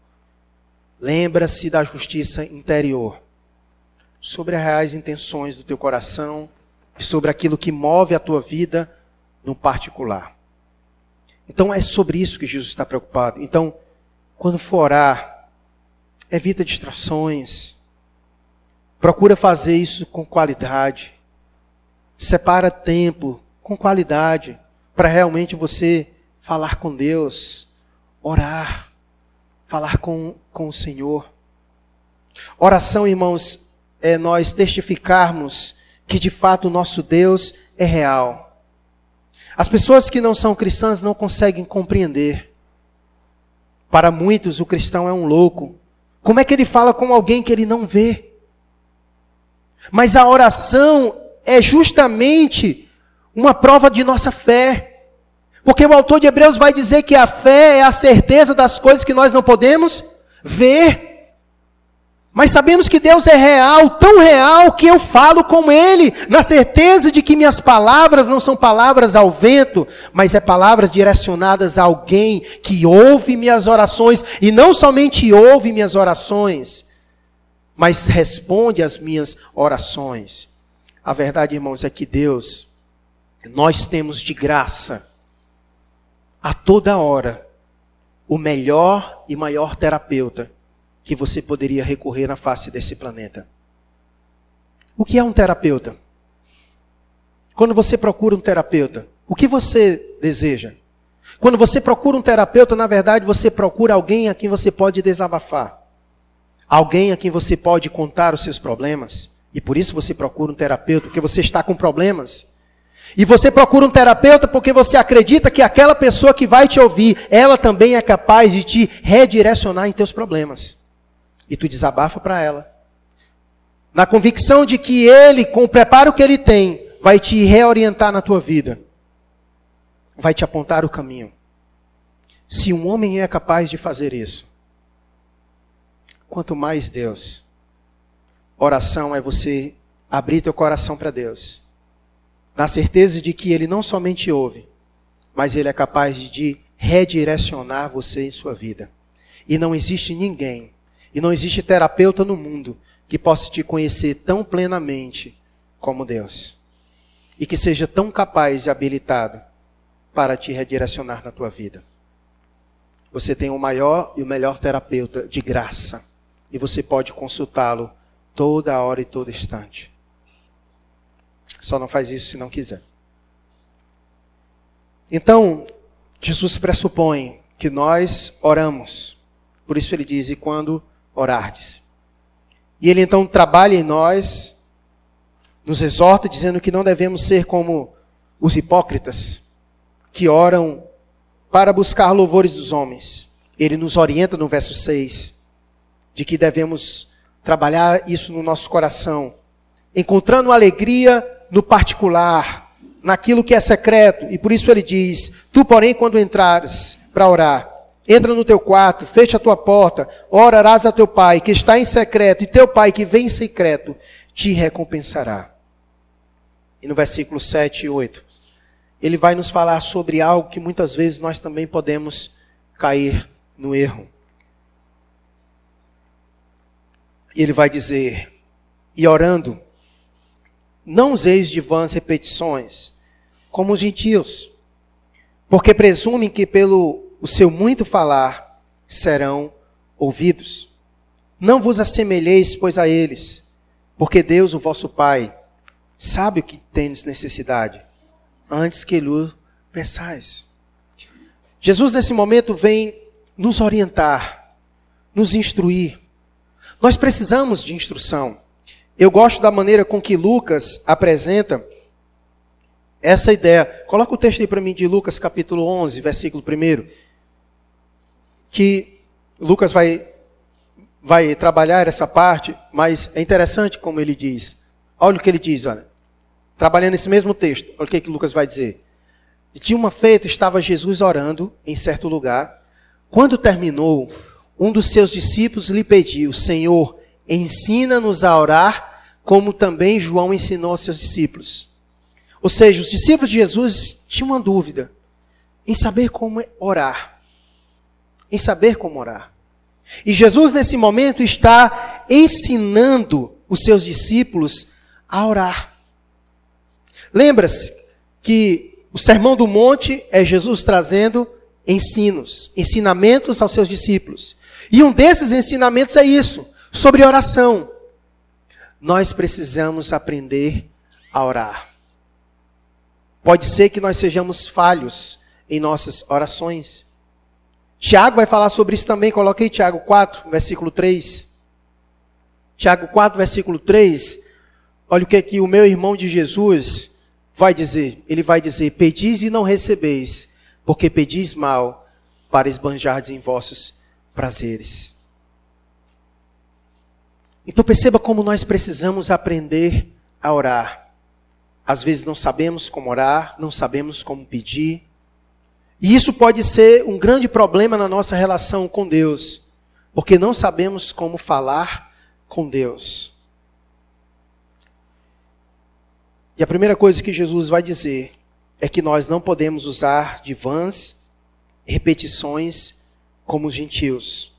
Lembra-se da justiça interior, sobre as reais intenções do teu coração e sobre aquilo que move a tua vida no particular. Então é sobre isso que Jesus está preocupado. Então, quando for orar, evita distrações. Procura fazer isso com qualidade. Separa tempo com qualidade para realmente você falar com Deus, orar falar com, com o Senhor. Oração, irmãos, é nós testificarmos que de fato o nosso Deus é real. As pessoas que não são cristãs não conseguem compreender. Para muitos, o cristão é um louco. Como é que ele fala com alguém que ele não vê? Mas a oração é justamente uma prova de nossa fé. Porque o autor de Hebreus vai dizer que a fé é a certeza das coisas que nós não podemos ver. Mas sabemos que Deus é real, tão real que eu falo com Ele, na certeza de que minhas palavras não são palavras ao vento, mas é palavras direcionadas a alguém que ouve minhas orações, e não somente ouve minhas orações, mas responde às minhas orações. A verdade, irmãos, é que Deus, nós temos de graça, a toda hora o melhor e maior terapeuta que você poderia recorrer na face desse planeta. O que é um terapeuta? Quando você procura um terapeuta, o que você deseja? Quando você procura um terapeuta, na verdade, você procura alguém a quem você pode desabafar. Alguém a quem você pode contar os seus problemas. E por isso você procura um terapeuta, porque você está com problemas. E você procura um terapeuta porque você acredita que aquela pessoa que vai te ouvir, ela também é capaz de te redirecionar em teus problemas. E tu desabafa para ela. Na convicção de que ele, com o preparo que ele tem, vai te reorientar na tua vida. Vai te apontar o caminho. Se um homem é capaz de fazer isso, quanto mais Deus. Oração é você abrir teu coração para Deus na certeza de que Ele não somente ouve, mas Ele é capaz de redirecionar você em sua vida. E não existe ninguém, e não existe terapeuta no mundo que possa te conhecer tão plenamente como Deus. E que seja tão capaz e habilitado para te redirecionar na tua vida. Você tem o maior e o melhor terapeuta de graça. E você pode consultá-lo toda hora e todo instante. Só não faz isso se não quiser. Então, Jesus pressupõe que nós oramos. Por isso ele diz: e quando orardes. E ele então trabalha em nós, nos exorta dizendo que não devemos ser como os hipócritas, que oram para buscar louvores dos homens. Ele nos orienta no verso 6 de que devemos trabalhar isso no nosso coração, encontrando alegria no particular, naquilo que é secreto, e por isso ele diz: Tu, porém, quando entrares para orar, entra no teu quarto, fecha a tua porta, orarás a teu pai que está em secreto, e teu pai que vem em secreto te recompensará. E no versículo 7 e 8, ele vai nos falar sobre algo que muitas vezes nós também podemos cair no erro. E ele vai dizer: E orando, não useis de vãs repetições, como os gentios, porque presumem que pelo o seu muito falar serão ouvidos. Não vos assemelheis, pois, a eles, porque Deus, o vosso Pai, sabe o que tendes necessidade, antes que lhe peçais. Jesus, nesse momento, vem nos orientar, nos instruir. Nós precisamos de instrução. Eu gosto da maneira com que Lucas apresenta essa ideia. Coloca o texto aí para mim de Lucas capítulo 11, versículo 1. Que Lucas vai, vai trabalhar essa parte, mas é interessante como ele diz. Olha o que ele diz, olha. Trabalhando esse mesmo texto, olha o que, que Lucas vai dizer. De uma feita estava Jesus orando em certo lugar. Quando terminou, um dos seus discípulos lhe pediu: Senhor, ensina-nos a orar, como também João ensinou aos seus discípulos. Ou seja, os discípulos de Jesus tinham uma dúvida em saber como orar. Em saber como orar. E Jesus, nesse momento, está ensinando os seus discípulos a orar. Lembra-se que o Sermão do Monte é Jesus trazendo ensinos, ensinamentos aos seus discípulos. E um desses ensinamentos é isso, sobre oração. Nós precisamos aprender a orar. Pode ser que nós sejamos falhos em nossas orações. Tiago vai falar sobre isso também. Coloquei Tiago 4, versículo 3. Tiago 4, versículo 3. Olha o que aqui o meu irmão de Jesus vai dizer. Ele vai dizer: Pedis e não recebeis, porque pedis mal para esbanjardes em vossos prazeres. Então perceba como nós precisamos aprender a orar. Às vezes não sabemos como orar, não sabemos como pedir. E isso pode ser um grande problema na nossa relação com Deus, porque não sabemos como falar com Deus. E a primeira coisa que Jesus vai dizer é que nós não podemos usar de vãs repetições como os gentios.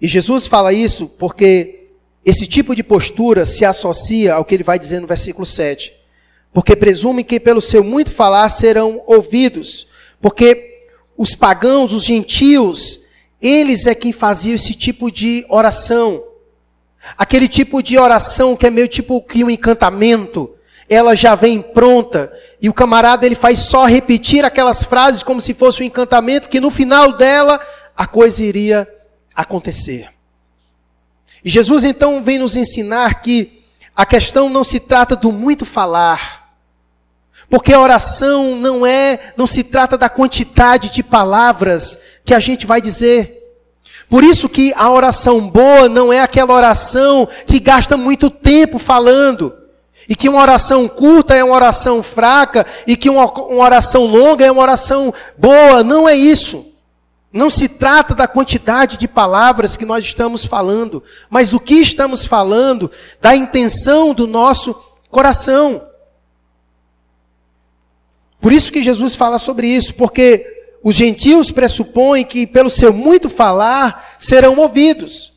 E Jesus fala isso porque esse tipo de postura se associa ao que ele vai dizer no versículo 7. Porque presumem que pelo seu muito falar serão ouvidos. Porque os pagãos, os gentios, eles é quem faziam esse tipo de oração. Aquele tipo de oração que é meio tipo que um encantamento. Ela já vem pronta e o camarada ele faz só repetir aquelas frases como se fosse um encantamento que no final dela a coisa iria acontecer. E Jesus então vem nos ensinar que a questão não se trata do muito falar, porque a oração não é, não se trata da quantidade de palavras que a gente vai dizer. Por isso que a oração boa não é aquela oração que gasta muito tempo falando. E que uma oração curta é uma oração fraca, e que uma, uma oração longa é uma oração boa. Não é isso. Não se trata da quantidade de palavras que nós estamos falando, mas do que estamos falando, da intenção do nosso coração. Por isso que Jesus fala sobre isso, porque os gentios pressupõem que, pelo seu muito falar, serão ouvidos.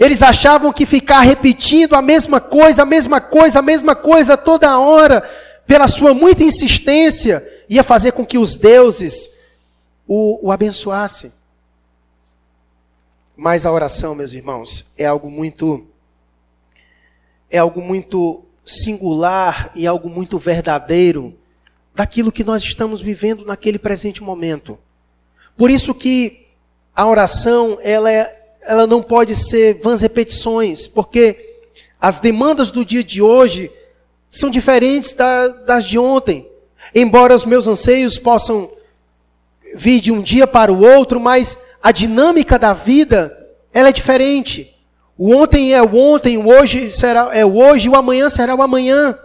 Eles achavam que ficar repetindo a mesma coisa, a mesma coisa, a mesma coisa toda hora, pela sua muita insistência, ia fazer com que os deuses o, o abençoasse. Mas a oração, meus irmãos, é algo muito é algo muito singular e algo muito verdadeiro daquilo que nós estamos vivendo naquele presente momento. Por isso que a oração, ela é, ela não pode ser vãs repetições, porque as demandas do dia de hoje são diferentes da, das de ontem. Embora os meus anseios possam vir de um dia para o outro, mas a dinâmica da vida, ela é diferente. O ontem é o ontem, o hoje será é o hoje, o amanhã será o amanhã.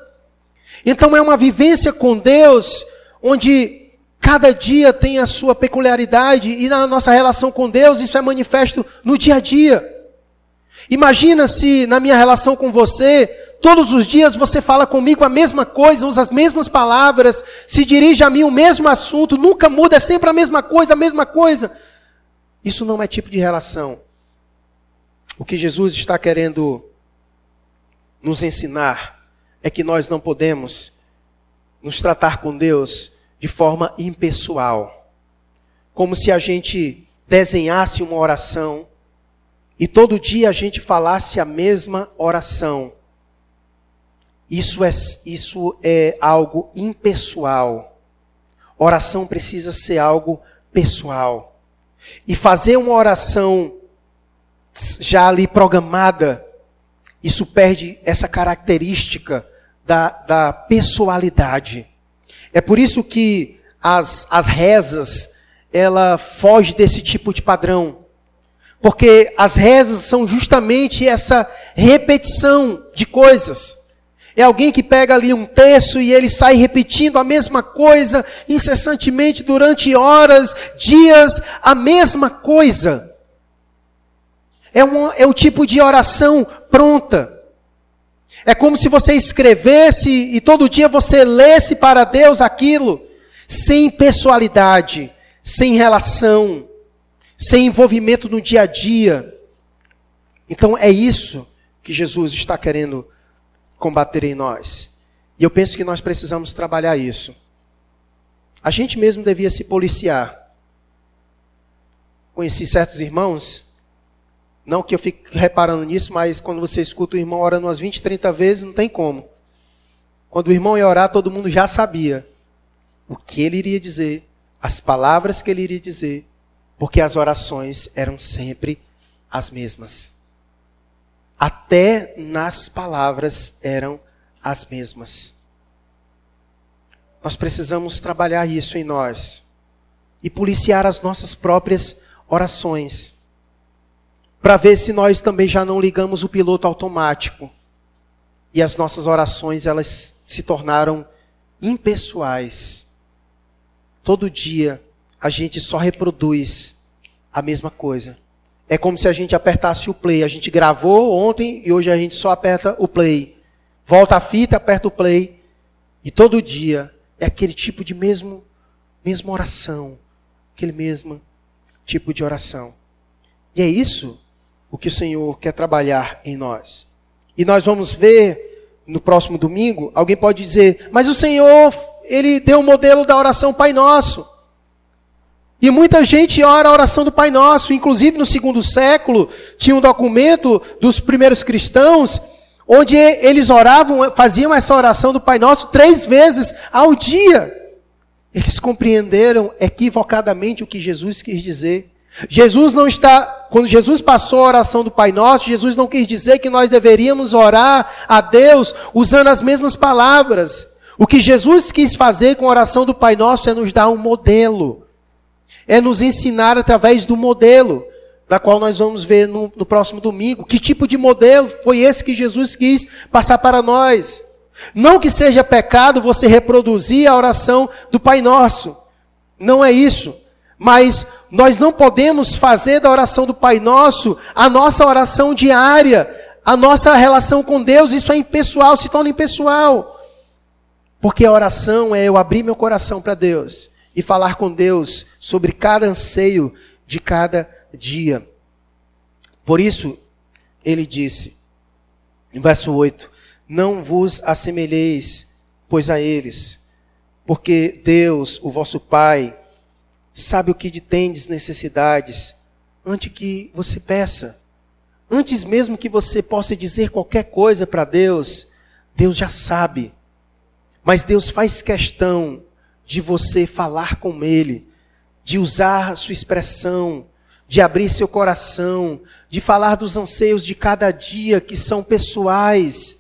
Então é uma vivência com Deus onde cada dia tem a sua peculiaridade e na nossa relação com Deus isso é manifesto no dia a dia. Imagina se na minha relação com você, todos os dias você fala comigo a mesma coisa, usa as mesmas palavras, se dirige a mim o mesmo assunto, nunca muda, é sempre a mesma coisa, a mesma coisa. Isso não é tipo de relação. O que Jesus está querendo nos ensinar é que nós não podemos nos tratar com Deus de forma impessoal. Como se a gente desenhasse uma oração e todo dia a gente falasse a mesma oração. Isso é, isso é algo impessoal. Oração precisa ser algo pessoal. E fazer uma oração já ali programada, isso perde essa característica da, da pessoalidade. É por isso que as, as rezas, ela foge desse tipo de padrão. Porque as rezas são justamente essa repetição de coisas. É alguém que pega ali um texto e ele sai repetindo a mesma coisa incessantemente durante horas, dias, a mesma coisa. É, um, é o tipo de oração pronta. É como se você escrevesse e todo dia você lesse para Deus aquilo, sem pessoalidade, sem relação, sem envolvimento no dia a dia. Então é isso que Jesus está querendo combater em nós. E eu penso que nós precisamos trabalhar isso. A gente mesmo devia se policiar. Conheci certos irmãos não que eu fique reparando nisso, mas quando você escuta o irmão orando umas 20, 30 vezes, não tem como. Quando o irmão ia orar, todo mundo já sabia o que ele iria dizer, as palavras que ele iria dizer, porque as orações eram sempre as mesmas. Até nas palavras eram as mesmas. Nós precisamos trabalhar isso em nós e policiar as nossas próprias orações para ver se nós também já não ligamos o piloto automático e as nossas orações elas se tornaram impessoais. Todo dia a gente só reproduz a mesma coisa. É como se a gente apertasse o play. A gente gravou ontem e hoje a gente só aperta o play. Volta a fita, aperta o play. E todo dia é aquele tipo de mesmo, mesma oração. Aquele mesmo tipo de oração. E é isso o que o Senhor quer trabalhar em nós. E nós vamos ver no próximo domingo, alguém pode dizer, mas o Senhor, ele deu o um modelo da oração Pai Nosso. E muita gente ora a oração do Pai Nosso, inclusive no segundo século, tinha um documento dos primeiros cristãos, onde eles oravam, faziam essa oração do Pai Nosso três vezes ao dia. Eles compreenderam equivocadamente o que Jesus quis dizer. Jesus não está, quando Jesus passou a oração do Pai Nosso, Jesus não quis dizer que nós deveríamos orar a Deus usando as mesmas palavras. O que Jesus quis fazer com a oração do Pai Nosso é nos dar um modelo, é nos ensinar através do modelo, da qual nós vamos ver no, no próximo domingo. Que tipo de modelo foi esse que Jesus quis passar para nós? Não que seja pecado você reproduzir a oração do Pai Nosso, não é isso. Mas nós não podemos fazer da oração do Pai Nosso a nossa oração diária, a nossa relação com Deus, isso é impessoal, se torna impessoal. Porque a oração é eu abrir meu coração para Deus e falar com Deus sobre cada anseio de cada dia. Por isso, ele disse, em verso 8: Não vos assemelheis, pois a eles, porque Deus, o vosso Pai, sabe o que de tendes necessidades, antes que você peça. Antes mesmo que você possa dizer qualquer coisa para Deus, Deus já sabe. Mas Deus faz questão de você falar com Ele, de usar sua expressão, de abrir seu coração, de falar dos anseios de cada dia que são pessoais,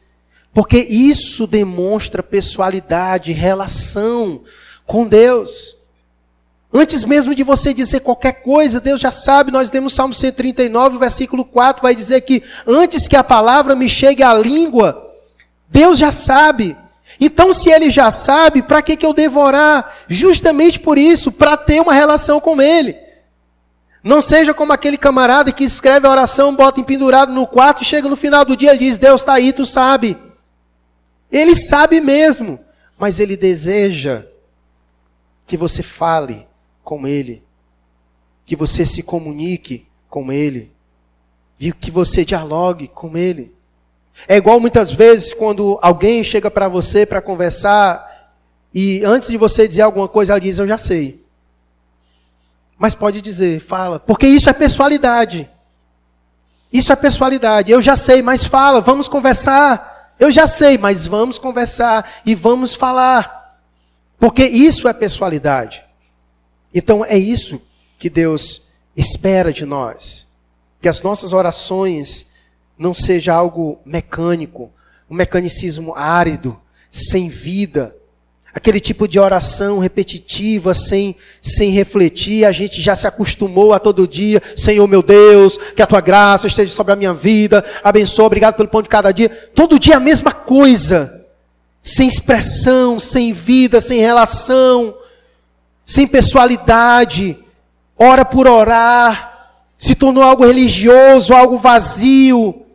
porque isso demonstra pessoalidade, relação com Deus. Antes mesmo de você dizer qualquer coisa, Deus já sabe, nós temos Salmo 139, versículo 4, vai dizer que antes que a palavra me chegue à língua, Deus já sabe. Então, se Ele já sabe, para que, que eu devorar? Justamente por isso, para ter uma relação com Ele. Não seja como aquele camarada que escreve a oração, bota empendurado no quarto e chega no final do dia e diz: Deus está aí, tu sabe. Ele sabe mesmo, mas ele deseja que você fale com ele, que você se comunique com ele, que você dialogue com ele. É igual muitas vezes quando alguém chega para você para conversar e antes de você dizer alguma coisa, ela diz: Eu já sei. Mas pode dizer, fala, porque isso é pessoalidade. Isso é pessoalidade. Eu já sei, mas fala, vamos conversar. Eu já sei, mas vamos conversar e vamos falar. Porque isso é pessoalidade. Então é isso que Deus espera de nós. Que as nossas orações não seja algo mecânico, um mecanicismo árido, sem vida, Aquele tipo de oração repetitiva, sem, sem refletir, a gente já se acostumou a todo dia, Senhor meu Deus, que a tua graça esteja sobre a minha vida, abençoa, obrigado pelo pão de cada dia. Todo dia a mesma coisa, sem expressão, sem vida, sem relação, sem pessoalidade, ora por orar, se tornou algo religioso, algo vazio.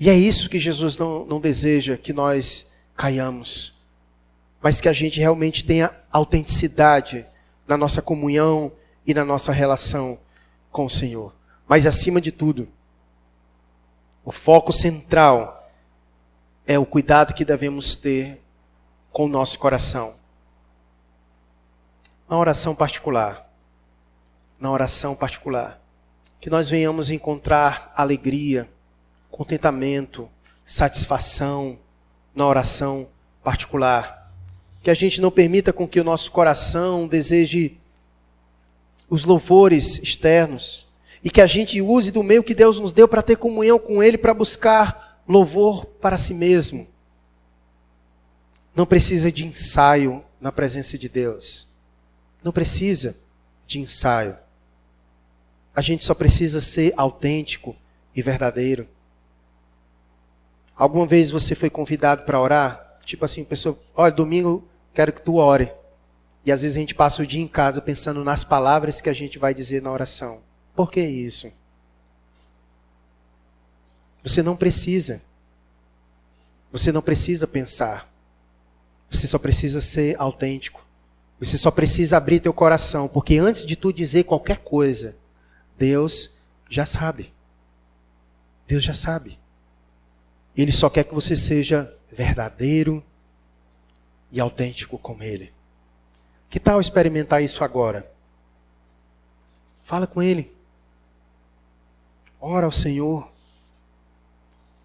E é isso que Jesus não, não deseja que nós caiamos, mas que a gente realmente tenha autenticidade na nossa comunhão e na nossa relação com o Senhor. Mas acima de tudo, o foco central é o cuidado que devemos ter com o nosso coração. Na oração particular, na oração particular, que nós venhamos encontrar alegria, contentamento, satisfação, na oração particular. Que a gente não permita com que o nosso coração deseje os louvores externos e que a gente use do meio que Deus nos deu para ter comunhão com Ele, para buscar louvor para si mesmo. Não precisa de ensaio na presença de Deus. Não precisa de ensaio. A gente só precisa ser autêntico e verdadeiro. Alguma vez você foi convidado para orar? Tipo assim, pessoa, olha, domingo quero que tu ore. E às vezes a gente passa o dia em casa pensando nas palavras que a gente vai dizer na oração. Por que isso? Você não precisa. Você não precisa pensar. Você só precisa ser autêntico. Você só precisa abrir teu coração, porque antes de tu dizer qualquer coisa, Deus já sabe. Deus já sabe. Ele só quer que você seja verdadeiro e autêntico com Ele. Que tal experimentar isso agora? Fala com Ele. Ora ao Senhor.